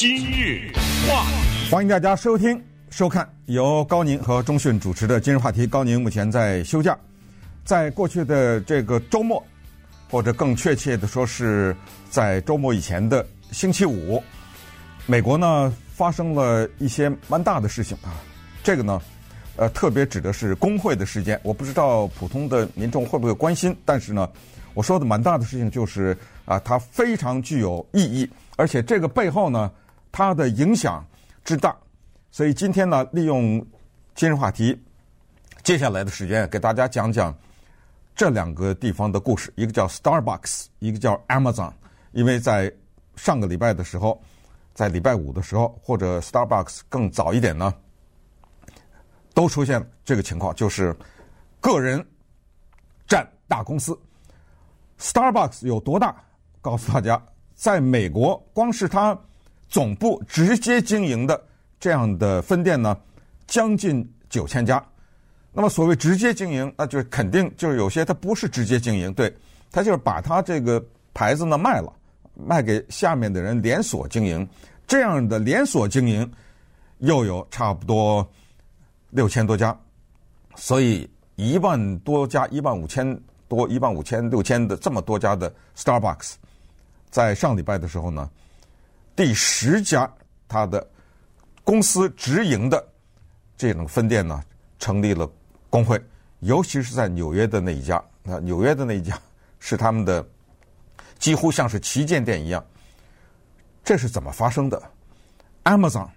今日话题，欢迎大家收听、收看由高宁和钟讯主持的《今日话题》。高宁目前在休假，在过去的这个周末，或者更确切的说是在周末以前的星期五，美国呢发生了一些蛮大的事情啊。这个呢，呃，特别指的是工会的事件。我不知道普通的民众会不会关心，但是呢，我说的蛮大的事情就是啊，它非常具有意义，而且这个背后呢。它的影响之大，所以今天呢，利用今日话题，接下来的时间给大家讲讲这两个地方的故事。一个叫 Starbucks，一个叫 Amazon。因为在上个礼拜的时候，在礼拜五的时候，或者 Starbucks 更早一点呢，都出现这个情况，就是个人占大公司。Starbucks 有多大？告诉大家，在美国，光是它。总部直接经营的这样的分店呢，将近九千家。那么所谓直接经营，那就是肯定就是有些它不是直接经营，对，它就是把它这个牌子呢卖了，卖给下面的人连锁经营。这样的连锁经营又有差不多六千多家，所以一万多家，一万五千多，一万五千六千的这么多家的 Starbucks，在上礼拜的时候呢。第十家，他的公司直营的这种分店呢，成立了工会，尤其是在纽约的那一家。那，纽约的那一家是他们的几乎像是旗舰店一样。这是怎么发生的？Amazon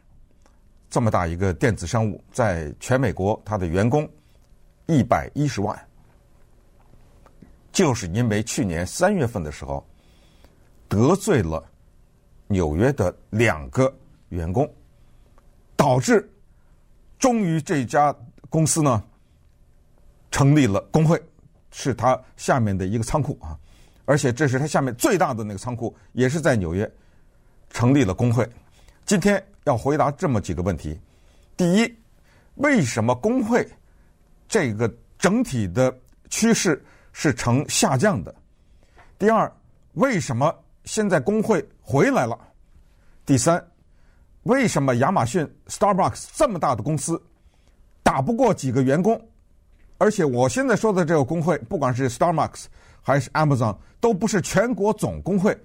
这么大一个电子商务，在全美国，它的员工一百一十万，就是因为去年三月份的时候得罪了。纽约的两个员工，导致终于这家公司呢成立了工会，是他下面的一个仓库啊，而且这是他下面最大的那个仓库，也是在纽约成立了工会。今天要回答这么几个问题：第一，为什么工会这个整体的趋势是呈下降的？第二，为什么？现在工会回来了。第三，为什么亚马逊、Starbucks 这么大的公司打不过几个员工？而且我现在说的这个工会，不管是 Starbucks 还是 Amazon，都不是全国总工会，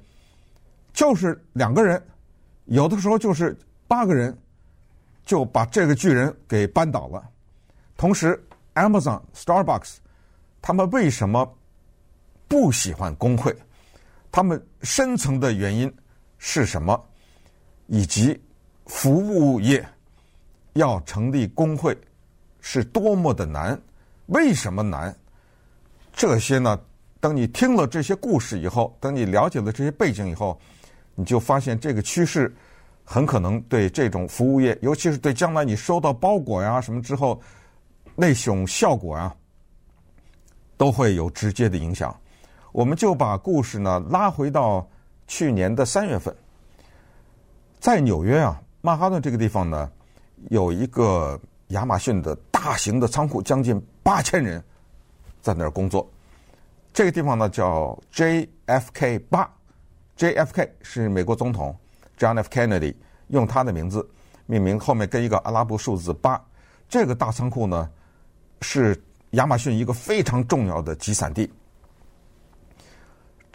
就是两个人，有的时候就是八个人，就把这个巨人给扳倒了。同时，Amazon、Starbucks 他们为什么不喜欢工会？他们深层的原因是什么？以及服务业要成立工会是多么的难？为什么难？这些呢？等你听了这些故事以后，等你了解了这些背景以后，你就发现这个趋势很可能对这种服务业，尤其是对将来你收到包裹呀什么之后那种效果呀，都会有直接的影响。我们就把故事呢拉回到去年的三月份，在纽约啊，曼哈顿这个地方呢，有一个亚马逊的大型的仓库，将近八千人在那儿工作。这个地方呢叫 JFK 八，JFK 是美国总统 John F. Kennedy 用他的名字命名，后面跟一个阿拉伯数字八。这个大仓库呢是亚马逊一个非常重要的集散地。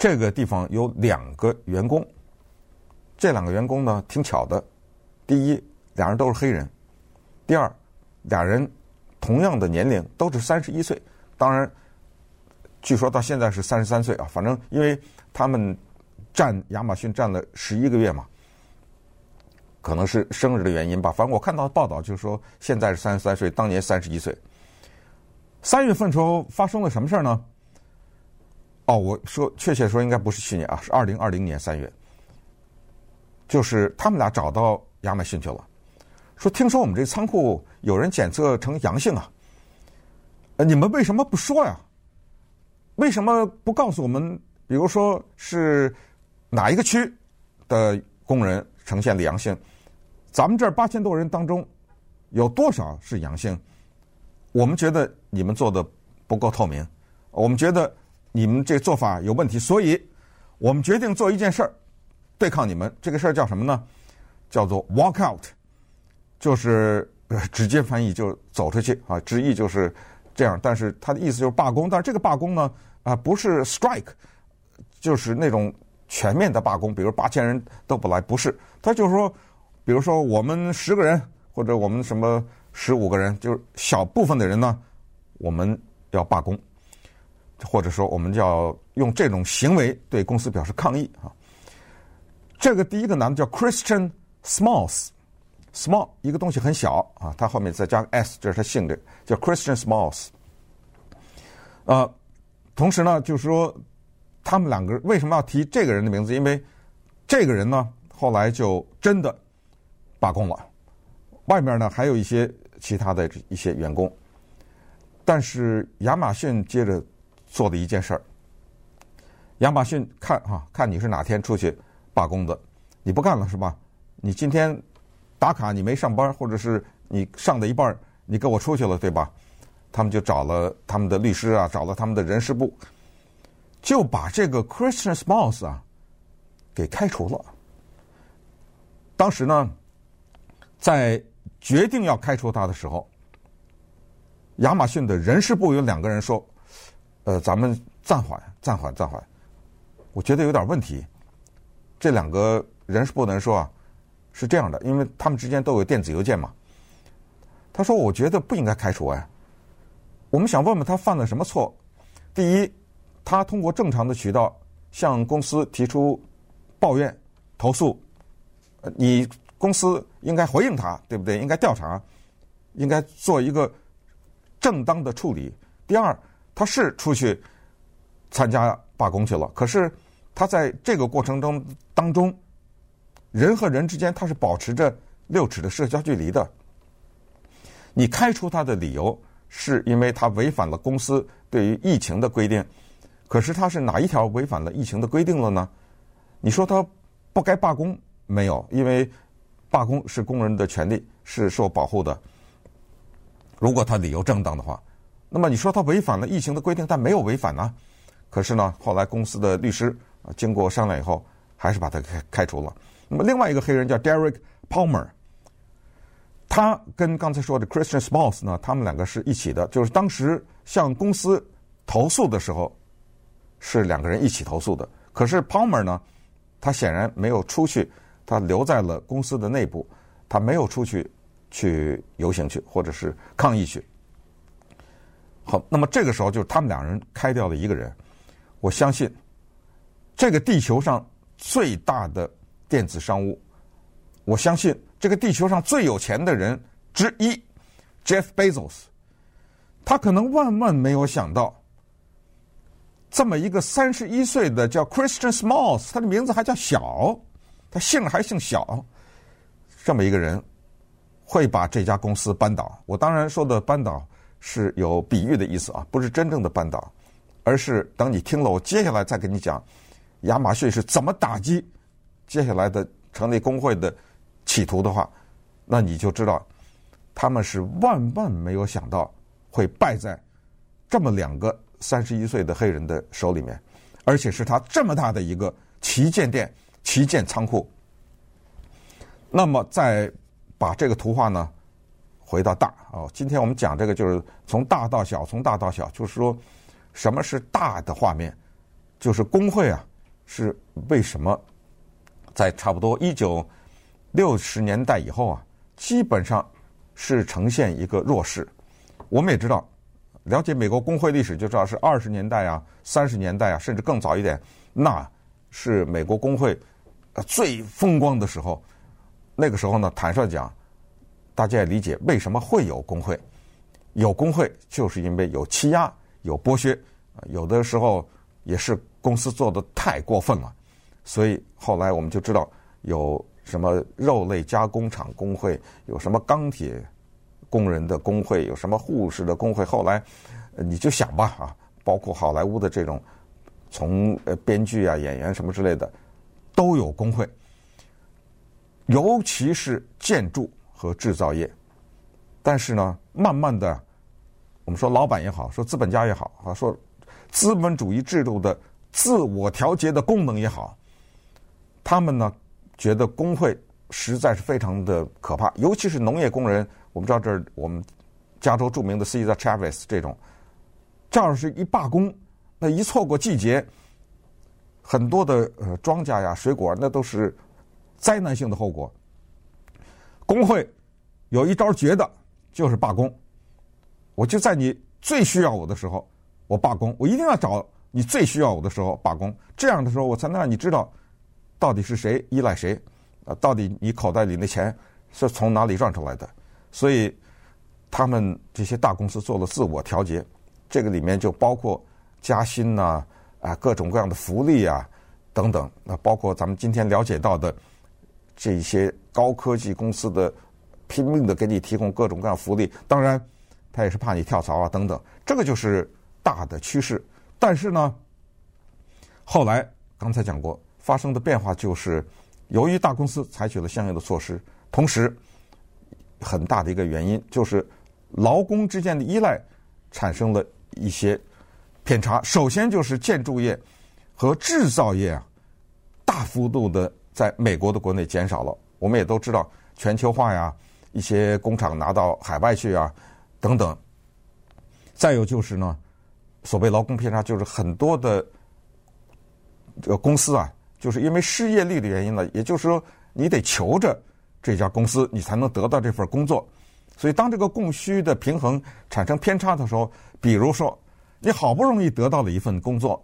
这个地方有两个员工，这两个员工呢挺巧的，第一，俩人都是黑人；第二，俩人同样的年龄，都是三十一岁。当然，据说到现在是三十三岁啊。反正因为他们占亚马逊占了十一个月嘛，可能是生日的原因吧。反正我看到报道就是说，现在是三十三岁，当年三十一岁。三月份时候发生了什么事儿呢？哦，我说确切说应该不是去年啊，是二零二零年三月，就是他们俩找到亚马逊去了，说听说我们这仓库有人检测成阳性啊，呃，你们为什么不说呀？为什么不告诉我们？比如说是哪一个区的工人呈现了阳性？咱们这儿八千多人当中有多少是阳性？我们觉得你们做的不够透明，我们觉得。你们这做法有问题，所以我们决定做一件事儿，对抗你们。这个事儿叫什么呢？叫做 walk out，就是直接翻译就走出去啊，直译就是这样。但是他的意思就是罢工，但是这个罢工呢啊不是 strike，就是那种全面的罢工，比如八千人都不来，不是。他就是说，比如说我们十个人或者我们什么十五个人，就是小部分的人呢，我们要罢工，或者说我们就要用这种行为对公司表示抗议啊。这个第一个男的叫 Christian Smalls，Small 一个东西很小啊，他后面再加个 S，这是他姓的，叫 Christian Smalls。呃，同时呢，就是说他们两个为什么要提这个人的名字？因为这个人呢，后来就真的罢工了。外面呢还有一些其他的一些员工，但是亚马逊接着做的一件事儿，亚马逊看哈，看你是哪天出去。罢工的，你不干了是吧？你今天打卡你没上班，或者是你上的一半，你给我出去了，对吧？他们就找了他们的律师啊，找了他们的人事部，就把这个 Christian Smalls 啊给开除了。当时呢，在决定要开除他的时候，亚马逊的人事部有两个人说：“呃，咱们暂缓，暂缓，暂缓。”我觉得有点问题。这两个人事部的人说啊，是这样的，因为他们之间都有电子邮件嘛。他说：“我觉得不应该开除哎，我们想问问他犯了什么错。第一，他通过正常的渠道向公司提出抱怨、投诉，你公司应该回应他，对不对？应该调查，应该做一个正当的处理。第二，他是出去参加罢工去了，可是。”他在这个过程中当中，人和人之间他是保持着六尺的社交距离的。你开除他的理由是因为他违反了公司对于疫情的规定，可是他是哪一条违反了疫情的规定了呢？你说他不该罢工没有？因为罢工是工人的权利，是受保护的。如果他理由正当的话，那么你说他违反了疫情的规定，但没有违反呢？可是呢，后来公司的律师。啊，经过商量以后，还是把他开开除了。那么另外一个黑人叫 Derek Palmer，他跟刚才说的 Christian Smalls 呢，他们两个是一起的。就是当时向公司投诉的时候，是两个人一起投诉的。可是 Palmer 呢，他显然没有出去，他留在了公司的内部，他没有出去去游行去，或者是抗议去。好，那么这个时候就是他们两人开掉了一个人，我相信。这个地球上最大的电子商务，我相信这个地球上最有钱的人之一，Jeff Bezos，他可能万万没有想到，这么一个三十一岁的叫 Christian Smalls，他的名字还叫小，他姓还姓小，这么一个人会把这家公司扳倒。我当然说的扳倒是有比喻的意思啊，不是真正的扳倒，而是等你听了我接下来再跟你讲。亚马逊是怎么打击接下来的成立工会的企图的话，那你就知道他们是万万没有想到会败在这么两个三十一岁的黑人的手里面，而且是他这么大的一个旗舰店、旗舰仓库。那么再把这个图画呢回到大哦，今天我们讲这个就是从大到小，从大到小，就是说什么是大的画面，就是工会啊。是为什么在差不多一九六十年代以后啊，基本上是呈现一个弱势。我们也知道，了解美国工会历史就知道，是二十年代啊、三十年代啊，甚至更早一点，那是美国工会最风光的时候。那个时候呢，坦率讲，大家也理解为什么会有工会。有工会就是因为有欺压、有剥削，有的时候也是。公司做的太过分了，所以后来我们就知道有什么肉类加工厂工会，有什么钢铁工人的工会，有什么护士的工会。后来你就想吧啊，包括好莱坞的这种从呃编剧啊、演员什么之类的都有工会，尤其是建筑和制造业。但是呢，慢慢的，我们说老板也好，说资本家也好啊，说资本主义制度的。自我调节的功能也好，他们呢觉得工会实在是非常的可怕，尤其是农业工人。我们知道这儿我们加州著名的 Cesar Chavez 这种，这要是一罢工，那一错过季节，很多的呃庄稼呀、水果那都是灾难性的后果。工会有一招绝的，就是罢工。我就在你最需要我的时候，我罢工。我一定要找你最需要我的时候罢工。这样的时候，我才能让你知道到底是谁依赖谁。啊，到底你口袋里的钱是从哪里赚出来的？所以，他们这些大公司做了自我调节，这个里面就包括加薪呐，啊，啊，各种各样的福利啊，等等。那包括咱们今天了解到的这些高科技公司的拼命的给你提供各种各样福利，当然，他也是怕你跳槽啊，等等。这个就是大的趋势。但是呢，后来刚才讲过，发生的变化就是。由于大公司采取了相应的措施，同时很大的一个原因就是劳工之间的依赖产生了一些偏差。首先就是建筑业和制造业啊，大幅度的在美国的国内减少了。我们也都知道全球化呀，一些工厂拿到海外去啊，等等。再有就是呢，所谓劳工偏差，就是很多的这个公司啊。就是因为失业率的原因呢，也就是说，你得求着这家公司，你才能得到这份工作。所以，当这个供需的平衡产生偏差的时候，比如说，你好不容易得到了一份工作，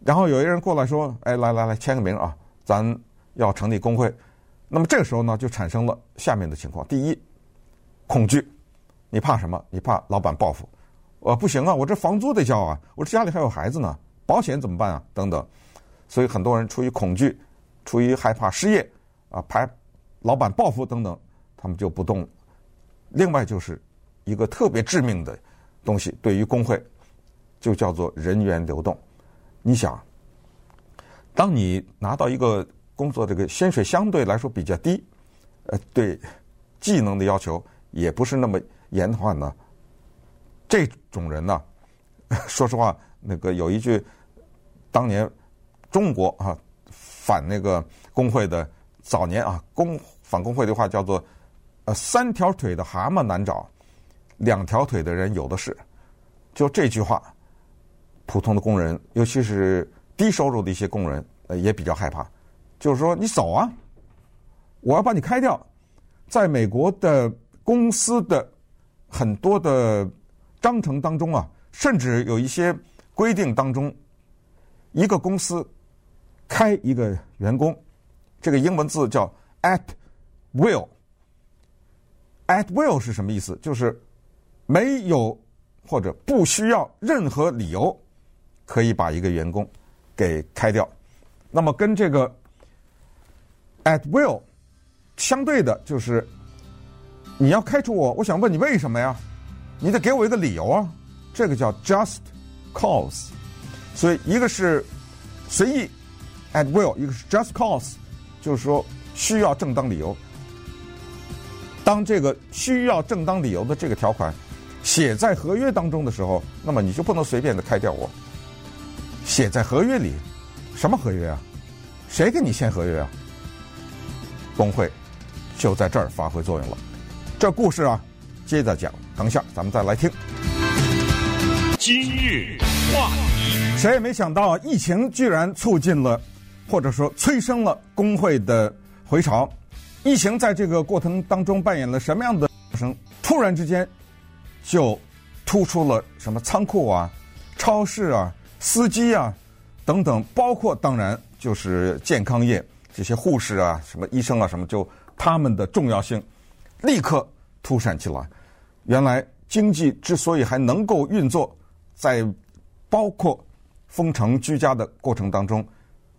然后有一人过来说：“哎，来来来，签个名啊，咱要成立工会。”那么这个时候呢，就产生了下面的情况：第一，恐惧，你怕什么？你怕老板报复？呃，不行啊，我这房租得交啊，我这家里还有孩子呢，保险怎么办啊？等等。所以很多人出于恐惧，出于害怕失业，啊，怕老板报复等等，他们就不动。另外就是一个特别致命的东西，对于工会，就叫做人员流动。你想，当你拿到一个工作，这个薪水相对来说比较低，呃，对技能的要求也不是那么严的话呢，这种人呢，说实话，那个有一句当年。中国啊，反那个工会的早年啊，工反工会的话叫做，呃，三条腿的蛤蟆难找，两条腿的人有的是。就这句话，普通的工人，尤其是低收入的一些工人，呃，也比较害怕。就是说，你走啊，我要把你开掉。在美国的公司的很多的章程当中啊，甚至有一些规定当中，一个公司。开一个员工，这个英文字叫 at will。at will 是什么意思？就是没有或者不需要任何理由，可以把一个员工给开掉。那么跟这个 at will 相对的，就是你要开除我，我想问你为什么呀？你得给我一个理由啊。这个叫 just cause。所以一个是随意。At will，一个是 just cause，就是说需要正当理由。当这个需要正当理由的这个条款写在合约当中的时候，那么你就不能随便的开掉我。写在合约里，什么合约啊？谁给你签合约啊？工会就在这儿发挥作用了。这故事啊，接着讲，等一下咱们再来听。今日话题，谁也没想到，疫情居然促进了。或者说催生了工会的回潮，疫情在这个过程当中扮演了什么样的角色？突然之间，就突出了什么仓库啊、超市啊、司机啊等等，包括当然就是健康业这些护士啊、什么医生啊什么，就他们的重要性立刻凸显起来。原来经济之所以还能够运作，在包括封城居家的过程当中。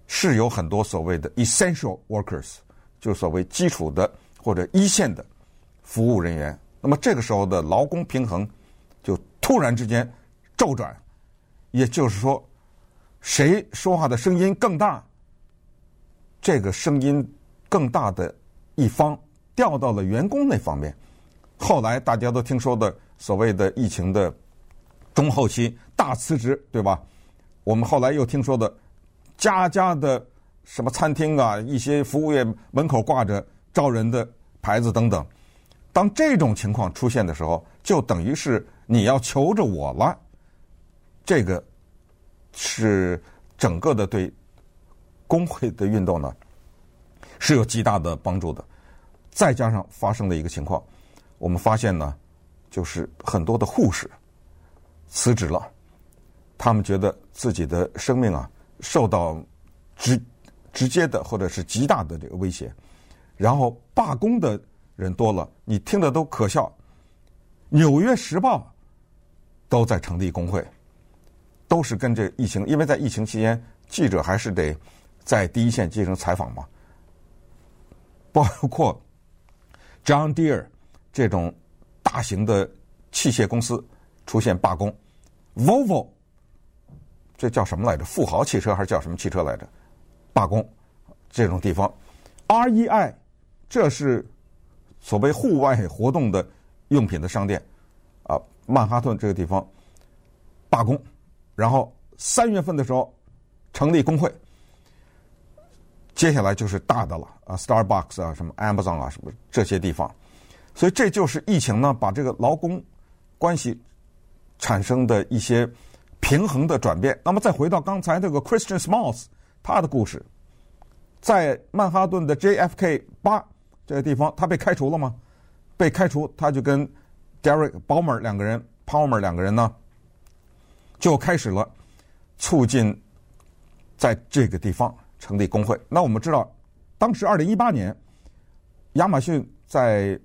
是有很多所谓的 essential workers，就所谓基础的或者一线的服务人员。那么这个时候的劳工平衡就突然之间骤转，也就是说，谁说话的声音更大，这个声音更大的一方调到了员工那方面。后来大家都听说的所谓的疫情的中后期大辞职，对吧？我们后来又听说的。家家的什么餐厅啊，一些服务业门口挂着招人的牌子等等。当这种情况出现的时候，就等于是你要求着我了。这个是整个的对工会的运动呢是有极大的帮助的。再加上发生的一个情况，我们发现呢，就是很多的护士辞职了，他们觉得自己的生命啊受到直直接的或者是极大的这个威胁，然后罢工的。人多了，你听的都可笑。《纽约时报》都在成立工会，都是跟这疫情，因为在疫情期间，记者还是得在第一线进行采访嘛。包括 John Deere 这种大型的器械公司出现罢工，Volvo 这叫什么来着？富豪汽车还是叫什么汽车来着？罢工这种地方，REI 这是。所谓户外活动的用品的商店，啊，曼哈顿这个地方罢工，然后三月份的时候成立工会，接下来就是大的了啊，Starbucks 啊，什么 Amazon 啊，什么这些地方，所以这就是疫情呢，把这个劳工关系产生的一些平衡的转变。那么再回到刚才这个 Christian Smalls 他的故事，在曼哈顿的 JFK 八。这个地方他被开除了吗？被开除，他就跟 Derek Balmer 两个人，Palmer 两个人呢，就开始了促进在这个地方成立工会。那我们知道，当时二零一八年，亚马逊在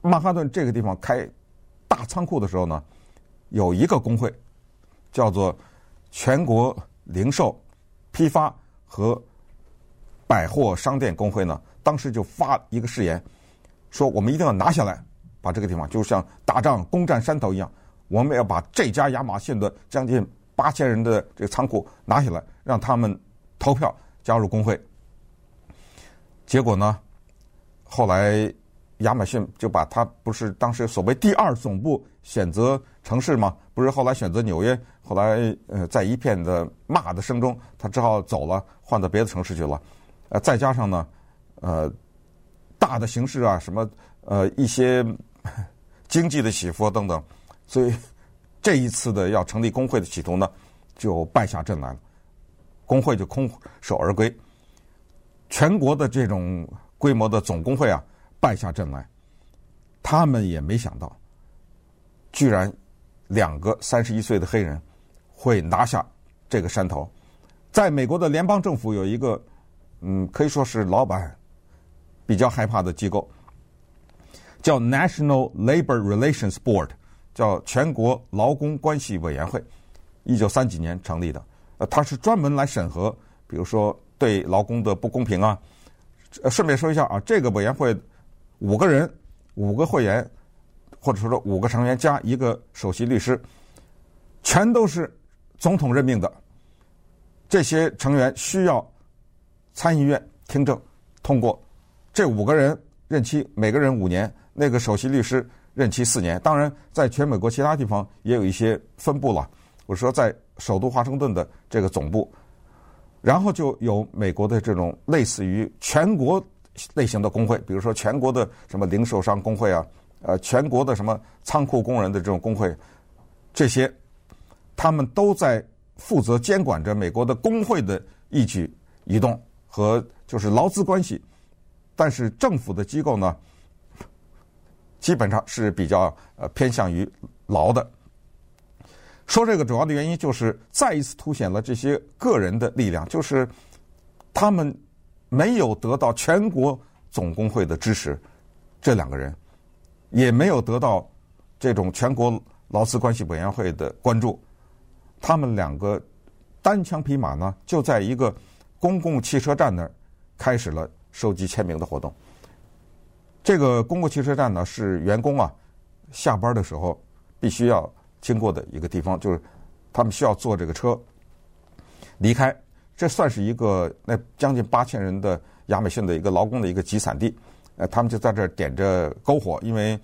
曼哈顿这个地方开大仓库的时候呢，有一个工会叫做全国零售批发和百货商店工会呢。当时就发一个誓言，说我们一定要拿下来，把这个地方就像打仗攻占山头一样，我们要把这家亚马逊的将近八千人的这个仓库拿下来，让他们投票加入工会。结果呢，后来亚马逊就把他不是当时所谓第二总部选择城市吗？不是后来选择纽约，后来呃在一片的骂的声中，他只好走了，换到别的城市去了。呃，再加上呢。呃，大的形势啊，什么呃一些经济的起伏等等，所以这一次的要成立工会的企图呢，就败下阵来了，工会就空手而归。全国的这种规模的总工会啊，败下阵来，他们也没想到，居然两个三十一岁的黑人会拿下这个山头。在美国的联邦政府有一个，嗯，可以说是老板。比较害怕的机构叫 National Labor Relations Board，叫全国劳工关系委员会，一九三几年成立的。呃，它是专门来审核，比如说对劳工的不公平啊。顺便说一下啊，这个委员会五个人，五个会员，或者说五个成员加一个首席律师，全都是总统任命的。这些成员需要参议院听证通过。这五个人任期每个人五年，那个首席律师任期四年。当然，在全美国其他地方也有一些分布了。我说，在首都华盛顿的这个总部，然后就有美国的这种类似于全国类型的工会，比如说全国的什么零售商工会啊，呃，全国的什么仓库工人的这种工会，这些他们都在负责监管着美国的工会的一举一动和就是劳资关系。但是政府的机构呢，基本上是比较呃偏向于劳的。说这个主要的原因就是再一次凸显了这些个人的力量，就是他们没有得到全国总工会的支持，这两个人也没有得到这种全国劳资关系委员会的关注，他们两个单枪匹马呢，就在一个公共汽车站那儿开始了。收集签名的活动，这个公共汽车站呢，是员工啊下班的时候必须要经过的一个地方，就是他们需要坐这个车离开。这算是一个那将近八千人的亚马逊的一个劳工的一个集散地。呃，他们就在这儿点着篝火，因为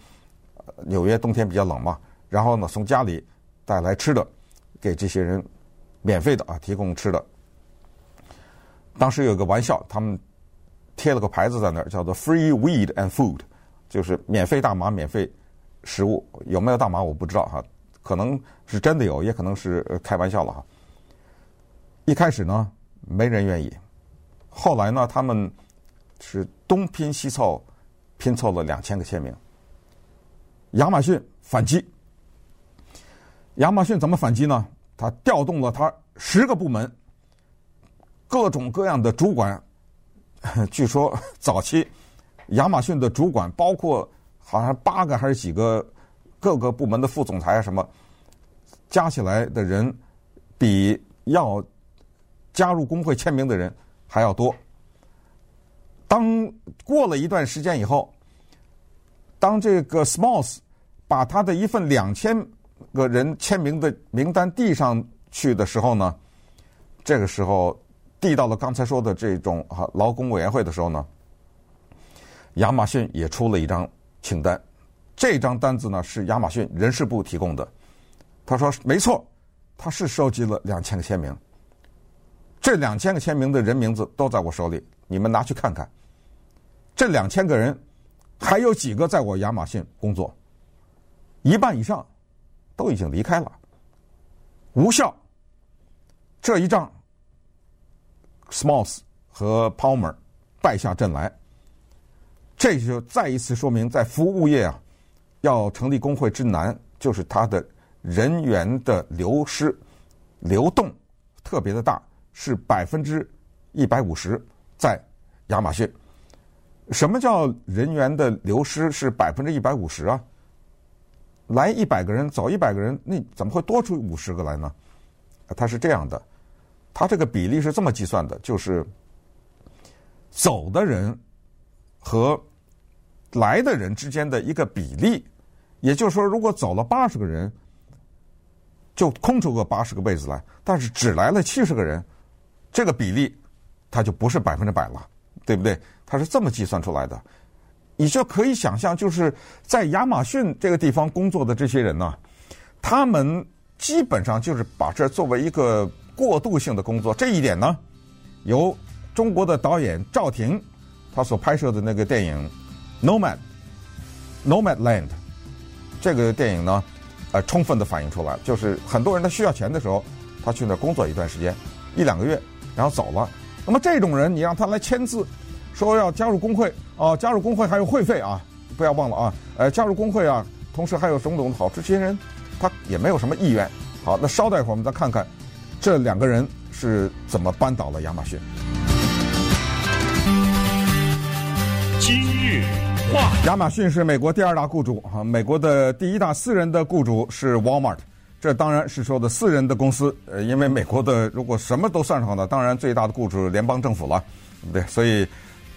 纽约冬天比较冷嘛。然后呢，从家里带来吃的，给这些人免费的啊提供吃的。当时有个玩笑，他们。贴了个牌子在那儿，叫做 “Free Weed and Food”，就是免费大麻、免费食物。有没有大麻我不知道哈，可能是真的有，也可能是开玩笑了哈。一开始呢，没人愿意，后来呢，他们是东拼西凑，拼凑了两千个签名。亚马逊反击，亚马逊怎么反击呢？他调动了他十个部门，各种各样的主管。据说早期亚马逊的主管包括好像八个还是几个各个部门的副总裁啊什么，加起来的人比要加入工会签名的人还要多。当过了一段时间以后，当这个 Smalls 把他的一份两千个人签名的名单递上去的时候呢，这个时候递到了刚才说的这种哈劳工委员会的时候呢，亚马逊也出了一张清单。这张单子呢是亚马逊人事部提供的。他说没错，他是收集了两千个签名。这两千个签名的人名字都在我手里，你们拿去看看。这两千个人还有几个在我亚马逊工作？一半以上都已经离开了，无效。这一仗，Smalls 和 Palmer 败下阵来，这就再一次说明，在服务业啊，要成立工会之难，就是它的人员的流失、流动特别的大，是百分之一百五十在亚马逊。什么叫人员的流失是百分之一百五十啊？来一百个人，走一百个人，那怎么会多出五十个来呢？他是这样的，他这个比例是这么计算的，就是走的人和来的人之间的一个比例。也就是说，如果走了八十个人，就空出个八十个位子来，但是只来了七十个人，这个比例它就不是百分之百了，对不对？它是这么计算出来的。你就可以想象，就是在亚马逊这个地方工作的这些人呢，他们基本上就是把这作为一个过渡性的工作。这一点呢，由中国的导演赵婷他所拍摄的那个电影《Nomad》（Nomadland） 这个电影呢，呃，充分的反映出来，就是很多人他需要钱的时候，他去那工作一段时间，一两个月，然后走了。那么这种人，你让他来签字。说要加入工会啊，加入工会还有会费啊，不要忘了啊！呃，加入工会啊，同时还有种种的好处。这些人他也没有什么意愿。好，那稍待一会儿，我们再看看这两个人是怎么扳倒了亚马逊。今日亚马逊是美国第二大雇主啊，美国的第一大私人的雇主是 Walmart，这当然是说的私人的公司。呃，因为美国的如果什么都算上的，当然最大的雇主是联邦政府了，对？所以。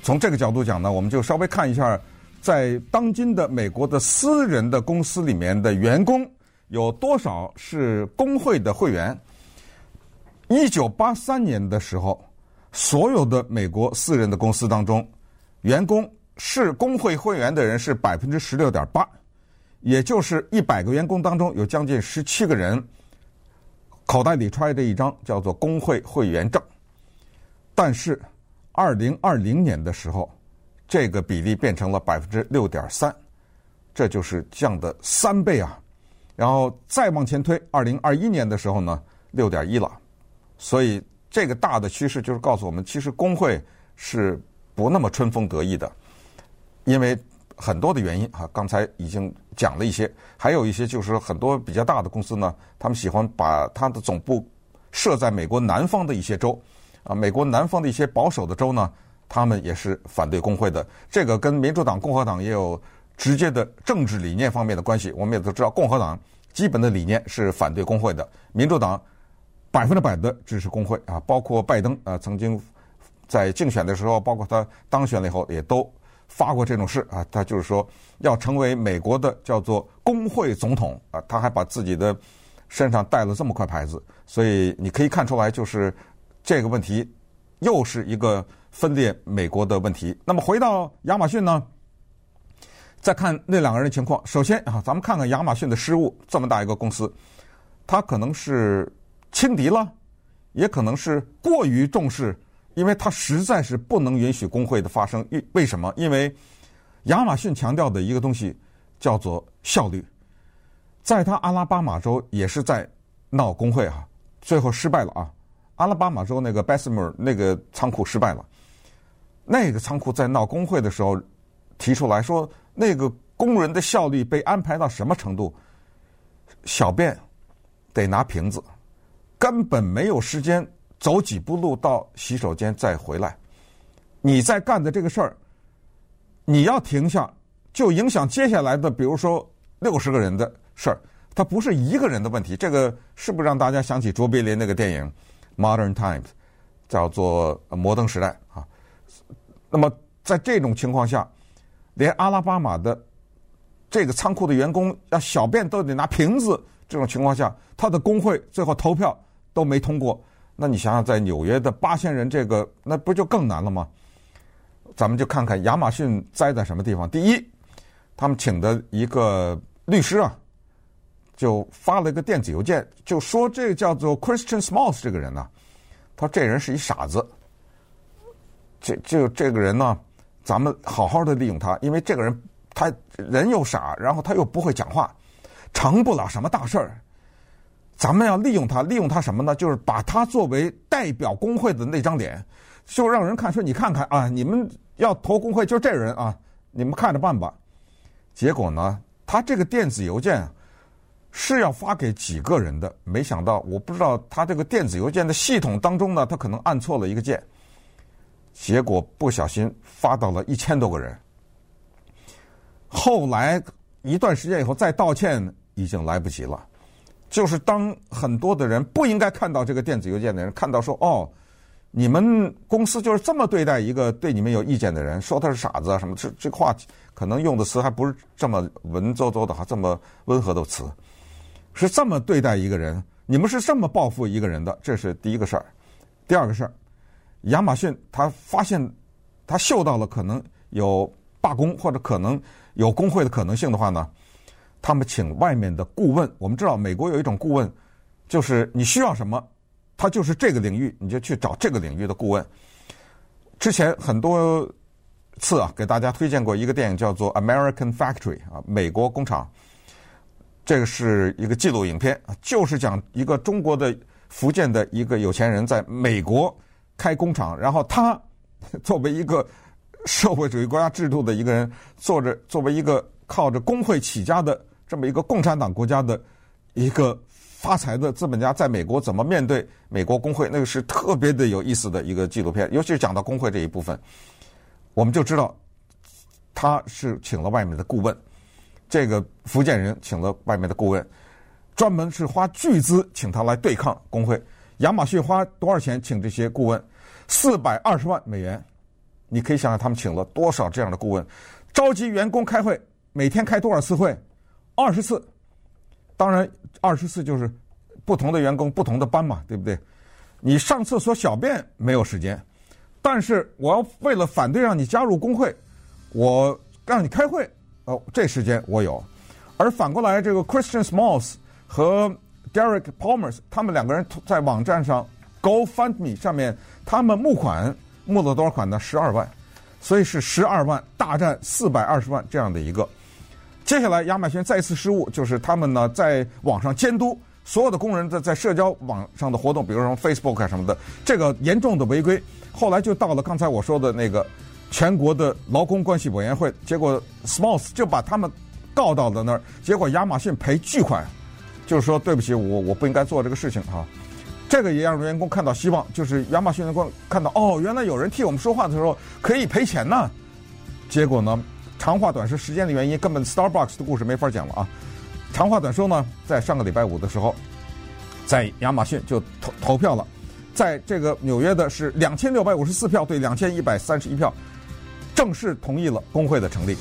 从这个角度讲呢，我们就稍微看一下，在当今的美国的私人的公司里面的员工有多少是工会的会员。一九八三年的时候，所有的美国私人的公司当中，员工是工会会员的人是百分之十六点八，也就是一百个员工当中有将近十七个人口袋里揣着一张叫做工会会员证，但是。二零二零年的时候，这个比例变成了百分之六点三，这就是降的三倍啊！然后再往前推，二零二一年的时候呢，六点一了。所以这个大的趋势就是告诉我们，其实工会是不那么春风得意的，因为很多的原因啊，刚才已经讲了一些，还有一些就是很多比较大的公司呢，他们喜欢把它的总部设在美国南方的一些州。啊，美国南方的一些保守的州呢，他们也是反对工会的。这个跟民主党、共和党也有直接的政治理念方面的关系。我们也都知道，共和党基本的理念是反对工会的，民主党百分之百的支持工会啊。包括拜登啊，曾经在竞选的时候，包括他当选了以后，也都发过这种誓啊。他就是说要成为美国的叫做工会总统啊。他还把自己的身上带了这么块牌子，所以你可以看出来就是。这个问题又是一个分裂美国的问题。那么回到亚马逊呢，再看那两个人的情况。首先啊，咱们看看亚马逊的失误。这么大一个公司，它可能是轻敌了，也可能是过于重视因为他实在是不能允许工会的发生。为为什么？因为亚马逊强调的一个东西叫做效率，在他阿拉巴马州也是在闹工会啊，最后失败了啊。阿拉巴马州那个 Bessemer 那个仓库失败了，那个仓库在闹工会的时候提出来说，那个工人的效率被安排到什么程度？小便得拿瓶子，根本没有时间走几步路到洗手间再回来。你在干的这个事儿，你要停下，就影响接下来的，比如说六十个人的事儿。它不是一个人的问题。这个是不是让大家想起卓别林那个电影《Modern Times》，叫做《摩登时代》啊？那么在这种情况下，连阿拉巴马的。这个仓库的员工要小便都得拿瓶子，这种情况下，他的工会最后投票都没通过。那你想想，在纽约的八千人，这个那不就更难了吗？咱们就看看亚马逊栽在什么地方。第一，他们请的一个律师啊，就发了一个电子邮件，就说这叫做 Christian Smalls 这个人呢、他说这人是一傻子。这就这个人呢，咱们好好的利用他，因为这个人。他人又傻，然后他又不会讲话，成不了什么大事儿。咱们要利用他，利用他什么呢？就是把他作为代表工会的那张脸，就让人看说：“你看看啊，你们要投工会，就这人啊，你们看着办吧。”结果呢，他这个电子邮件是要发给几个人的？没想到，我不知道他这个电子邮件的系统当中呢，他可能按错了一个键，结果不小心发到了一千多个人。后来一段时间以后再道歉已经来不及了，就是当很多的人不应该看到这个电子邮件的人看到说哦，你们公司就是这么对待一个对你们有意见的人，说他是傻子啊什么，这这话可能用的词还不是这么文绉绉的哈，这么温和的词，是这么对待一个人，你们是这么报复一个人的，这是第一个事儿。第二个事儿，亚马逊他发现他嗅到了可能有罢工或者可能。有工会的可能性的话呢，他们请外面的顾问。我们知道美国有一种顾问，就是你需要什么，他就是这个领域，你就去找这个领域的顾问。之前很多次啊，给大家推荐过一个电影，叫做《American Factory》啊，美国工厂。这个是一个纪录影片，就是讲一个中国的福建的一个有钱人在美国开工厂，然后他作为一个。社会主义国家制度的一个人，做着作为一个靠着工会起家的这么一个共产党国家的一个发财的资本家，在美国怎么面对美国工会？那个是特别的有意思的一个纪录片，尤其是讲到工会这一部分，我们就知道他是请了外面的顾问，这个福建人请了外面的顾问，专门是花巨资请他来对抗工会。亚马逊花多少钱请这些顾问？四百二十万美元。你可以想想，他们请了多少这样的顾问，召集员工开会，每天开多少次会？二十次。当然，二十次就是不同的员工不同的班嘛，对不对？你上厕所小便没有时间，但是我要为了反对让你加入工会，我让你开会，哦，这时间我有。而反过来，这个 Christian Smalls 和 Derek Palmer 他们两个人在网站上 GoFundMe 上面，他们募款。募了多少款呢？十二万，所以是十二万大战四百二十万这样的一个。接下来，亚马逊再次失误，就是他们呢在网上监督所有的工人在在社交网上的活动，比如说 Facebook 啊什么的，这个严重的违规。后来就到了刚才我说的那个全国的劳工关系委员会，结果 Smalls 就把他们告到了那儿，结果亚马逊赔巨款，就是说对不起，我我不应该做这个事情哈。这个也让员工看到希望，就是亚马逊员工看到哦，原来有人替我们说话的时候可以赔钱呢。结果呢，长话短说，时间的原因，根本 Starbucks 的故事没法讲了啊。长话短说呢，在上个礼拜五的时候，在亚马逊就投投票了，在这个纽约的是两千六百五十四票对两千一百三十一票，正式同意了工会的成立。